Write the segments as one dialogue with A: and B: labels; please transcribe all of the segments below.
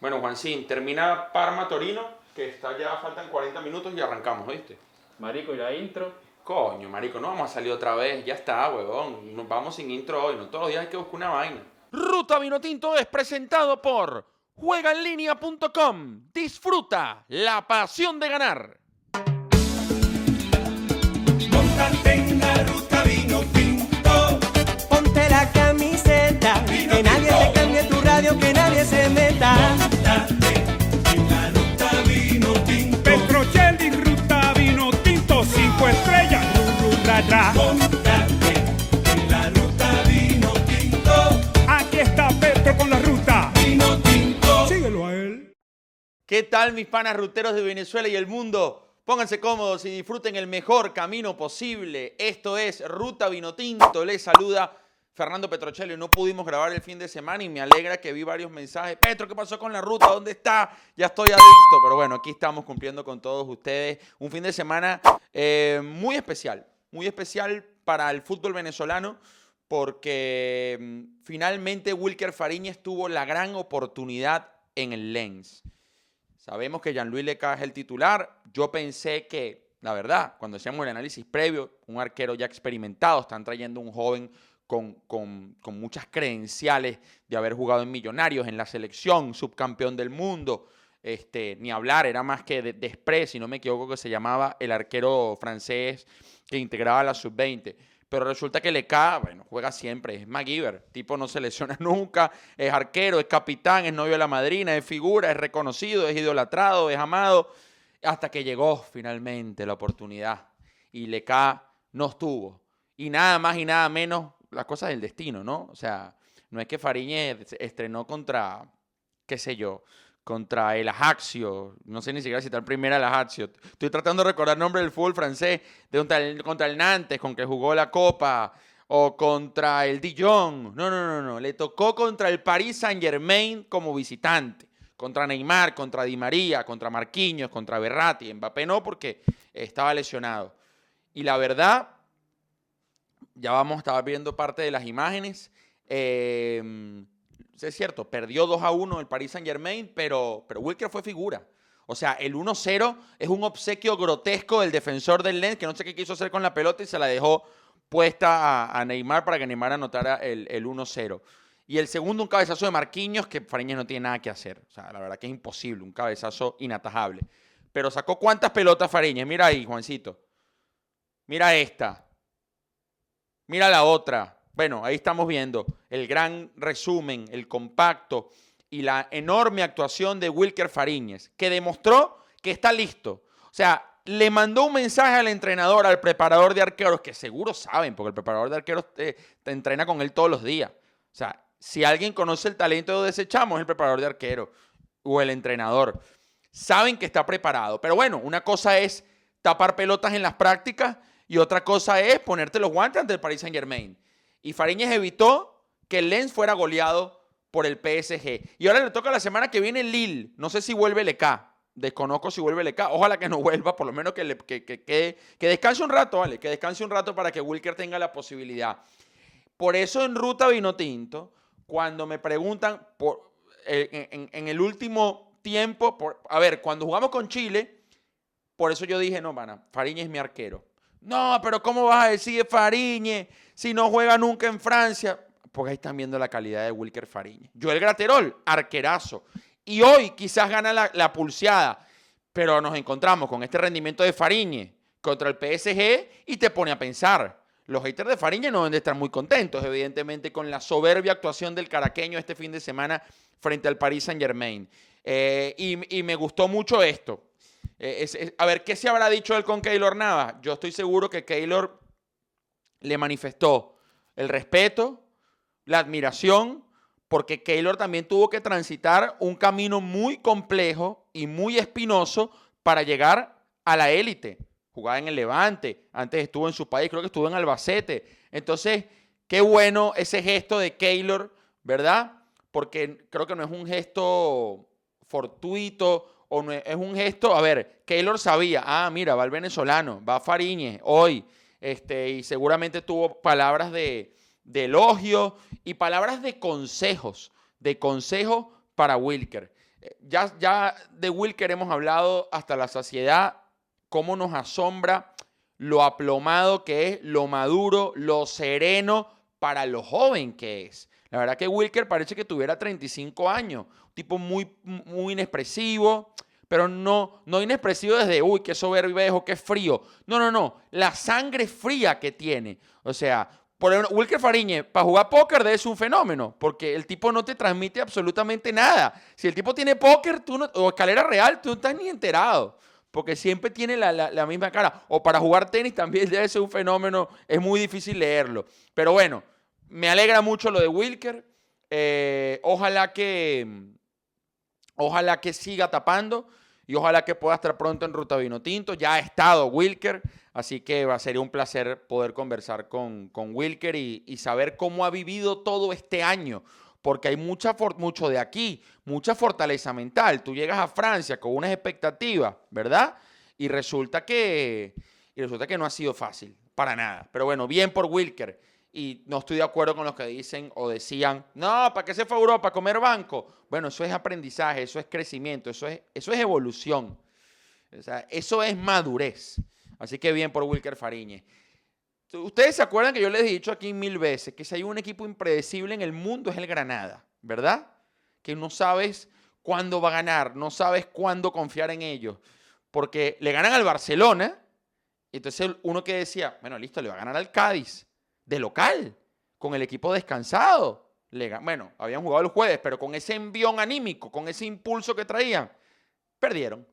A: Bueno, Juancín, termina Parma Torino, que está ya, faltan 40 minutos y arrancamos, ¿oíste?
B: Marico, ¿y la intro?
A: Coño, marico, no vamos a salir otra vez, ya está, huevón. Nos vamos sin intro hoy, no todos los días hay que buscar una vaina. Ruta Vinotinto es presentado por juegaenlinea.com. Disfruta la pasión de ganar.
C: Montate en la ruta vino tinto.
D: Ponte la camiseta,
C: Vino
D: que nadie
C: Montate en la ruta vino tinto. Aquí está Petro con la ruta vino tinto. Síguelo a él.
A: ¿Qué tal mis panas ruteros de Venezuela y el mundo? Pónganse cómodos y disfruten el mejor camino posible. Esto es Ruta Vinotinto. Les saluda Fernando Petrocelli. No pudimos grabar el fin de semana y me alegra que vi varios mensajes. Petro, ¿qué pasó con la ruta? ¿Dónde está? Ya estoy adicto. Pero bueno, aquí estamos cumpliendo con todos ustedes. Un fin de semana eh, muy especial. Muy especial para el fútbol venezolano porque mm, finalmente Wilker Fariñez tuvo la gran oportunidad en el Lens. Sabemos que Jean-Louis Leca es el titular. Yo pensé que, la verdad, cuando hacíamos el análisis previo, un arquero ya experimentado, están trayendo un joven con, con- con muchas credenciales de haber jugado en Millonarios, en la selección, subcampeón del mundo. Este, ni hablar, era más que de, Desprez, si no me equivoco, que se llamaba el arquero francés que integraba la sub-20. Pero resulta que Leca, bueno, juega siempre, es MacGyver, tipo no se lesiona nunca, es arquero, es capitán, es novio de la madrina, es figura, es reconocido, es idolatrado, es amado, hasta que llegó finalmente la oportunidad y Leca no estuvo. Y nada más y nada menos las cosas del destino, ¿no? O sea, no es que Fariñez estrenó contra, qué sé yo, contra el Ajaxio, no sé ni siquiera si está el Ajaxio. Estoy tratando de recordar el nombre del fútbol francés, de contra el, contra el Nantes, con que jugó la Copa, o contra el Dijon. No, no, no, no. Le tocó contra el Paris Saint-Germain como visitante. Contra Neymar, contra Di María, contra Marquinhos, contra Berratti. Mbappé no, porque estaba lesionado. Y la verdad, ya vamos, estaba viendo parte de las imágenes. Eh, es cierto, perdió 2 a 1 el Paris Saint Germain, pero, pero Wilker fue figura. O sea, el 1-0 es un obsequio grotesco del defensor del Lens, que no sé qué quiso hacer con la pelota y se la dejó puesta a, a Neymar para que Neymar anotara el, el 1-0. Y el segundo, un cabezazo de Marquinhos, que Fariñez no tiene nada que hacer. O sea, la verdad que es imposible, un cabezazo inatajable. Pero sacó cuántas pelotas Fariñez. Mira ahí, Juancito. Mira esta. Mira la otra. Bueno, ahí estamos viendo el gran resumen, el compacto y la enorme actuación de Wilker Fariñez, que demostró que está listo. O sea, le mandó un mensaje al entrenador, al preparador de arqueros, que seguro saben, porque el preparador de arqueros te, te entrena con él todos los días. O sea, si alguien conoce el talento de desechamos, es el preparador de arqueros o el entrenador. Saben que está preparado. Pero bueno, una cosa es tapar pelotas en las prácticas y otra cosa es ponerte los guantes ante el Paris Saint Germain. Y Fariñez evitó que Lens fuera goleado por el PSG. Y ahora le toca la semana que viene Lille. No sé si vuelve LK. Desconozco si vuelve LK. Ojalá que no vuelva, por lo menos que, que, que, que- descanse un rato, ¿vale? Que descanse un rato para que Wilker tenga la posibilidad. Por eso en Ruta Vino Tinto, cuando me preguntan por, eh, en, el último tiempo, a ver, cuando jugamos con Chile, por eso yo dije, no, mana, Fariñez es mi arquero. No, pero ¿cómo vas a decir Fariñez si no juega nunca en Francia? Porque ahí están viendo la calidad de Wilker Fariñez. Joel Graterol, arquerazo. Y hoy quizás gana la, la pulseada, pero nos encontramos con este rendimiento de Fariñez contra el PSG y te pone a pensar. Los haters de Fariñez no deben de estar muy contentos, evidentemente, con la soberbia actuación del caraqueño este fin de semana frente al Paris Saint Germain. y, y me gustó mucho esto. Eh, a ver, ¿qué se habrá dicho él con Keylor Navas? Yo estoy seguro que Keylor le manifestó el respeto, la admiración, porque Keylor también tuvo que transitar un camino muy complejo y muy espinoso para llegar a la élite. Jugaba en el Levante, antes estuvo en su país, creo que estuvo en Albacete. Entonces, qué bueno ese gesto de Keylor, ¿verdad? Porque creo que no es un gesto fortuito o es, un gesto, a ver, Keylor sabía, ah, mira, va el venezolano, va Fariñez hoy, este, y seguramente tuvo palabras de, elogio y palabras de consejos, de consejo para Wilker. eh, ya, ya de Wilker hemos hablado hasta la saciedad, cómo nos asombra lo aplomado que es, lo maduro, lo sereno para lo joven que es. La verdad que Wilker parece que tuviera 35 años, tipo muy, muy inexpresivo, pero no, no inexpresivo desde, uy, qué soberbio, qué frío. No, no, no, la sangre fría que tiene. O sea, por ejemplo, Wilker Fariñe, para jugar póker es un fenómeno, porque el tipo no te transmite absolutamente nada. Si el tipo tiene póker tú o escalera real, tú no estás ni enterado, porque siempre tiene la, misma cara. O para jugar tenis también debe ser un fenómeno, es muy difícil leerlo. Pero bueno, me alegra mucho lo de Wilker. Eh, ojalá que, ojalá que siga tapando y ojalá que pueda estar pronto en Ruta Vino Tinto. Ya ha estado Wilker. Así que va, sería un placer poder conversar con, con Wilker y, saber cómo ha vivido todo este año, porque hay mucha mucho de aquí, mucha fortaleza mental. Tú llegas a Francia con unas expectativas, ¿verdad? Y resulta que, y resulta que no ha sido fácil, para nada. Pero bueno, bien por Wilker. Y no estoy de acuerdo con los que dicen o decían, no, ¿para qué se fue a Europa a comer banco? Bueno, eso es aprendizaje, eso es crecimiento, eso es, eso es evolución. Eso es madurez. Así que bien por Wilker Fariñe. Ustedes se acuerdan que yo les he dicho aquí mil veces que si hay un equipo impredecible en el mundo es el Granada, ¿verdad? Que no sabes cuándo va a ganar, no sabes cuándo confiar en ellos. Porque le ganan al Barcelona, y entonces uno que decía, bueno, listo, le va a ganar al Cádiz, de local, con el equipo descansado. Bueno, habían jugado el jueves, pero con ese envión anímico, con ese impulso que traían, perdieron.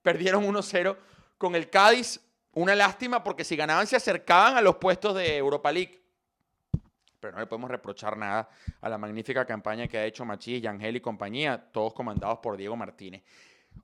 A: Perdieron 1-0 con el Cádiz una lástima porque si ganaban se acercaban a los puestos de Europa League. Pero no le podemos reprochar nada a la magnífica campaña que ha hecho Machís, Yangel y compañía, todos comandados por Diego Martínez.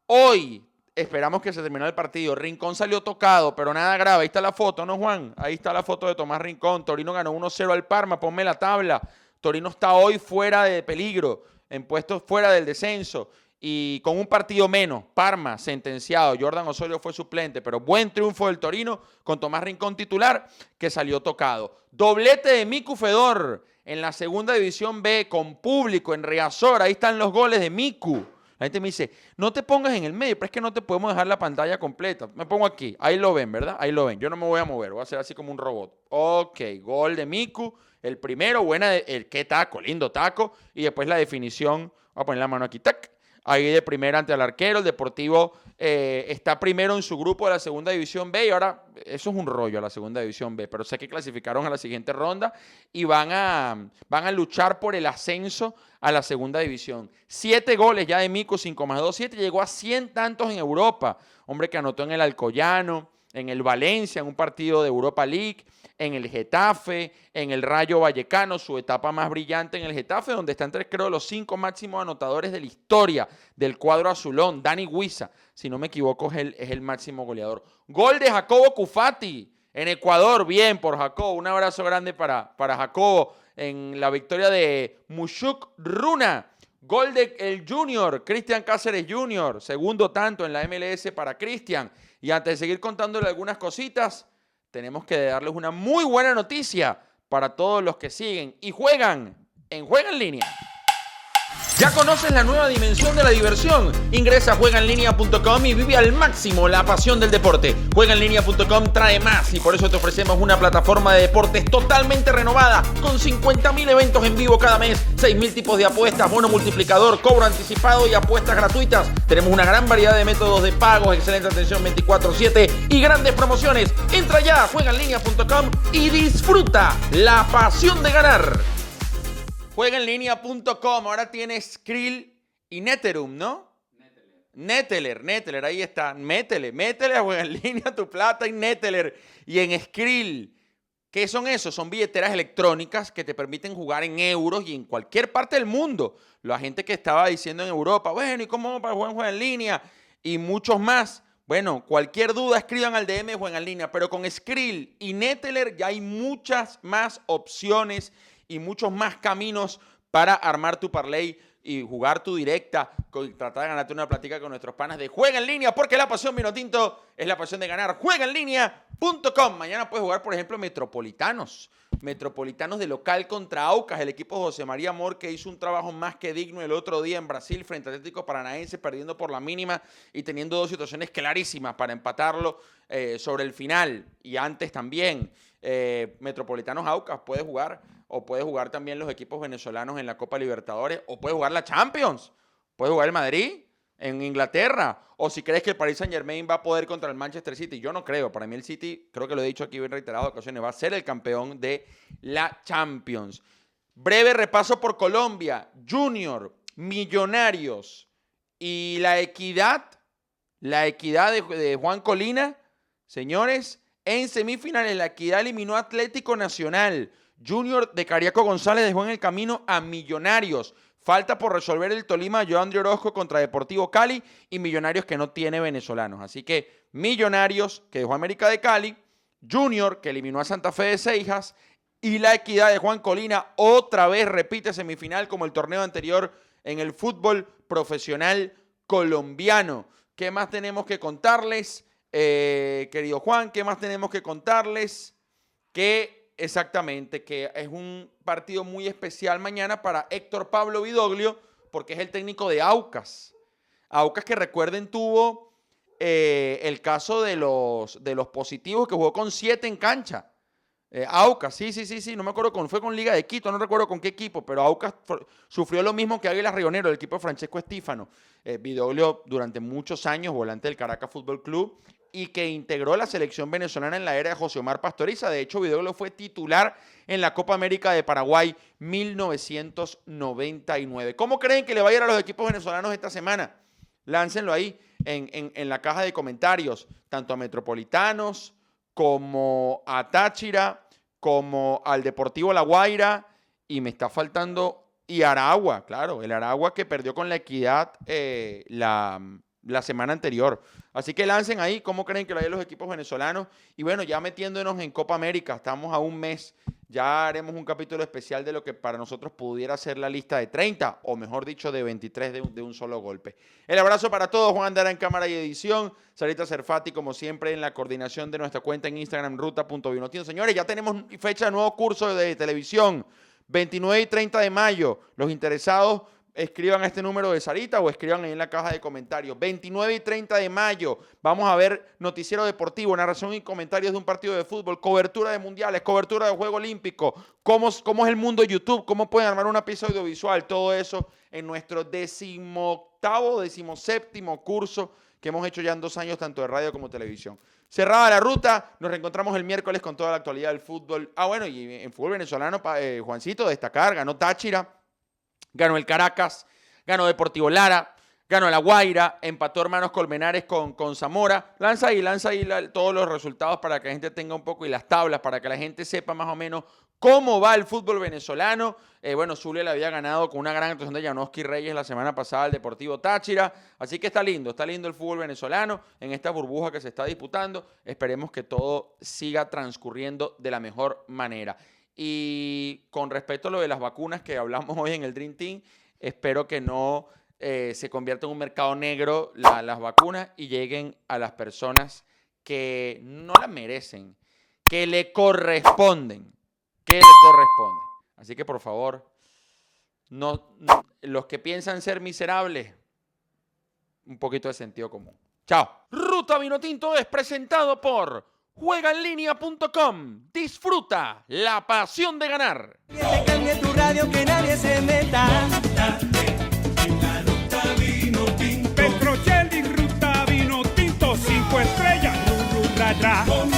A: Hoy esperamos que se termine el partido. Rincón salió tocado, pero nada grave. Ahí está la foto, ¿no, Juan? Ahí está la foto de Tomás Rincón. Torino ganó 1-0 al Parma. Ponme la tabla. Torino está hoy fuera de peligro, en puestos fuera del descenso y con un partido menos, Parma sentenciado, Jordan Osorio fue suplente, pero buen triunfo del Torino con Tomás Rincón titular que salió tocado. Doblete de Miku Fedor en la segunda división B con público en Riazor, ahí están los goles de Miku. La gente me dice, no te pongas en el medio, pero es que no te podemos dejar la pantalla completa. Me pongo aquí, ahí lo ven, ¿verdad? Ahí lo ven. Yo no me voy a mover, voy a hacer así como un robot. Ok, gol de Miku, el primero, buena, de, el qué taco, lindo taco. Y después la definición, voy a poner la mano aquí, tac ahí de primera ante el arquero. El Deportivo eh, está primero en su grupo de la segunda división B y ahora eso es un rollo la segunda división B, pero sé que clasificaron a la siguiente ronda y van a, van a luchar por el ascenso a la segunda división. Siete goles ya de Mico, 5 más 2, 7, llegó a 100 tantos en Europa. Hombre que anotó en el Alcoyano, en el Valencia, en un partido de Europa League en el Getafe, en el Rayo Vallecano, su etapa más brillante en el Getafe, donde están tres, creo, los cinco máximos anotadores de la historia del cuadro azulón. Dani Huiza, si no me equivoco, es el, es el máximo goleador. Gol de Jacobo Cufati en Ecuador, bien por Jacobo. Un abrazo grande para, para Jacobo en la victoria de Mushuk Runa. Gol de el Junior, Cristian Cáceres Junior, segundo tanto en la MLS para Cristian. Y antes de seguir contándole algunas cositas, tenemos que darles una muy buena noticia para todos los que siguen y juegan en Juega en Línea. ¿Ya conoces la nueva dimensión de la diversión? Ingresa a juegaenlinea.com y vive al máximo la pasión del deporte. Juegaenlinea.com trae más y por eso te ofrecemos una plataforma de deportes totalmente renovada con 50.000 eventos en vivo cada mes, 6.000 tipos de apuestas, bono multiplicador, cobro anticipado y apuestas gratuitas. Tenemos una gran variedad de métodos de pago, excelente atención 24/7 y grandes promociones. Entra ya a juegaenlinea.com y disfruta la pasión de ganar. Juegaenlinea.com. Ahora tiene Skrill y Neterum, ¿no? Neteler. Neteler, ahí está. Métele, métele a Juega en Línea tu plata en Neteler y en Skrill. ¿Qué son esos? Son billeteras electrónicas que te permiten jugar en euros y en cualquier parte del mundo. La gente que estaba diciendo en Europa, bueno, ¿y cómo para jugar en Juega en Línea? Y muchos más. Bueno, cualquier duda escriban al DM de Juega en Línea, pero con Skrill y Neteler ya hay muchas más opciones y muchos más caminos para armar tu parlay y jugar tu directa, tratar de ganarte una plática con nuestros panas de Juega en Línea, porque la pasión Minotinto es la pasión de ganar. Juega en línea.com. Mañana puedes jugar, por ejemplo, Metropolitanos. Metropolitanos de local contra Aucas, el equipo José María Amor que hizo un trabajo más que digno el otro día en Brasil frente al Atlético Paranaense, perdiendo por la mínima y teniendo dos situaciones clarísimas para empatarlo eh, sobre el final y antes también. Eh, Metropolitanos Aucas puede jugar o puede jugar también los equipos venezolanos en la Copa Libertadores o puede jugar la Champions, puede jugar el Madrid en Inglaterra. O si crees que el Paris Saint Germain va a poder contra el Manchester City. Yo no creo. Para mí el City, creo que lo he dicho aquí en reiteradas ocasiones, va a ser el campeón de la Champions. Breve repaso por Colombia. Junior, Millonarios y la Equidad. La Equidad de, Juan Colina. Señores, en semifinales la Equidad eliminó Atlético Nacional. Junior de Cariaco González dejó en el camino a Millonarios. Falta por resolver el Tolima Joandre Orozco contra Deportivo Cali y Millonarios que no tiene venezolanos. Así que Millonarios que dejó América de Cali, Junior que eliminó a Santa Fe de Seijas y la equidad de Juan Colina otra vez repite semifinal como el torneo anterior en el fútbol profesional colombiano. ¿Qué más tenemos que contarles, eh, querido Juan? ¿Qué más tenemos que contarles? Que Exactamente, que es un partido muy especial mañana para Héctor Pablo Vidoglio, porque es el técnico de Aucas. Aucas que recuerden tuvo eh, el caso de los, de los positivos que jugó con siete en cancha. Eh, Aucas, sí, sí, sí, sí, no me acuerdo con, fue con Liga de Quito, no recuerdo con qué equipo, pero Aucas sufrió lo mismo que Águilas Rionero, el equipo de Francesco Estífano. Eh, Vidoglio durante muchos años, volante del Caracas Fútbol Club, y que integró la selección venezolana en la era de José Omar Pastoriza. De hecho, Vidoglio fue titular en la Copa América de Paraguay 1999. ¿Cómo creen que le va a ir a los equipos venezolanos esta semana? Láncenlo ahí en, en la caja de comentarios, tanto a Metropolitanos como a Táchira, como al Deportivo La Guaira, y me está faltando, y Aragua, claro, el Aragua que perdió con la equidad eh, la la semana anterior. Así que lancen ahí cómo creen que lo hay los equipos venezolanos. Y bueno, ya metiéndonos en Copa América, estamos a un mes. Ya haremos un capítulo especial de lo que para nosotros pudiera ser la lista de 30, o mejor dicho, de 23 de un, solo golpe. El abrazo para todos, Juan Andara en cámara y edición, Sarita Cerfati, como siempre, en la coordinación de nuestra cuenta en Instagram, ruta.vinotino. Señores, ya tenemos fecha de nuevo curso de televisión, 29 y 30 de mayo. Los interesados escriban este número de Sarita o escriban ahí en la caja de comentarios. 29 y 30 de mayo vamos a ver noticiero deportivo, narración y comentarios de un partido de fútbol, cobertura de mundiales, cobertura de Juego Olímpico, cómo, cómo es el mundo YouTube, cómo pueden armar una pieza audiovisual, todo eso en nuestro decimoctavo, decimoséptimo curso que hemos hecho ya en dos años, tanto de radio como televisión. Cerrada la ruta, nos reencontramos el miércoles con toda la actualidad del fútbol. Ah, bueno, y en fútbol venezolano, eh, Juancito, destacar, ganó Táchira ganó el Caracas, ganó Deportivo Lara, ganó la Guaira, empató Hermanos Colmenares con, con Zamora. Lanza ahí, lanza ahí todos los resultados para que la gente tenga un poco y las tablas, para que la gente sepa más o menos cómo va el fútbol venezolano. Eh, bueno, Zulia le había ganado con una gran actuación de Janoski Reyes la semana pasada al Deportivo Táchira. Así que está lindo, está lindo el fútbol venezolano en esta burbuja que se está disputando. Esperemos que todo siga transcurriendo de la mejor manera. Y con respecto a lo de las vacunas que hablamos hoy en el Dream Team, espero que no eh, se convierta en un mercado negro las vacunas y lleguen a las personas que no las merecen, que le corresponden, que le corresponden. Así que por favor, no, los que piensan ser miserables, un poquito de sentido común. Chao. Ruta Vinotinto es presentado por Juegaenlinea.com. Disfruta la pasión de ganar.
D: Que te cambie tu radio, que nadie se meta.
C: en la ruta vino tinto. Petrochel y ruta vino tinto. Cinco estrellas. Ru,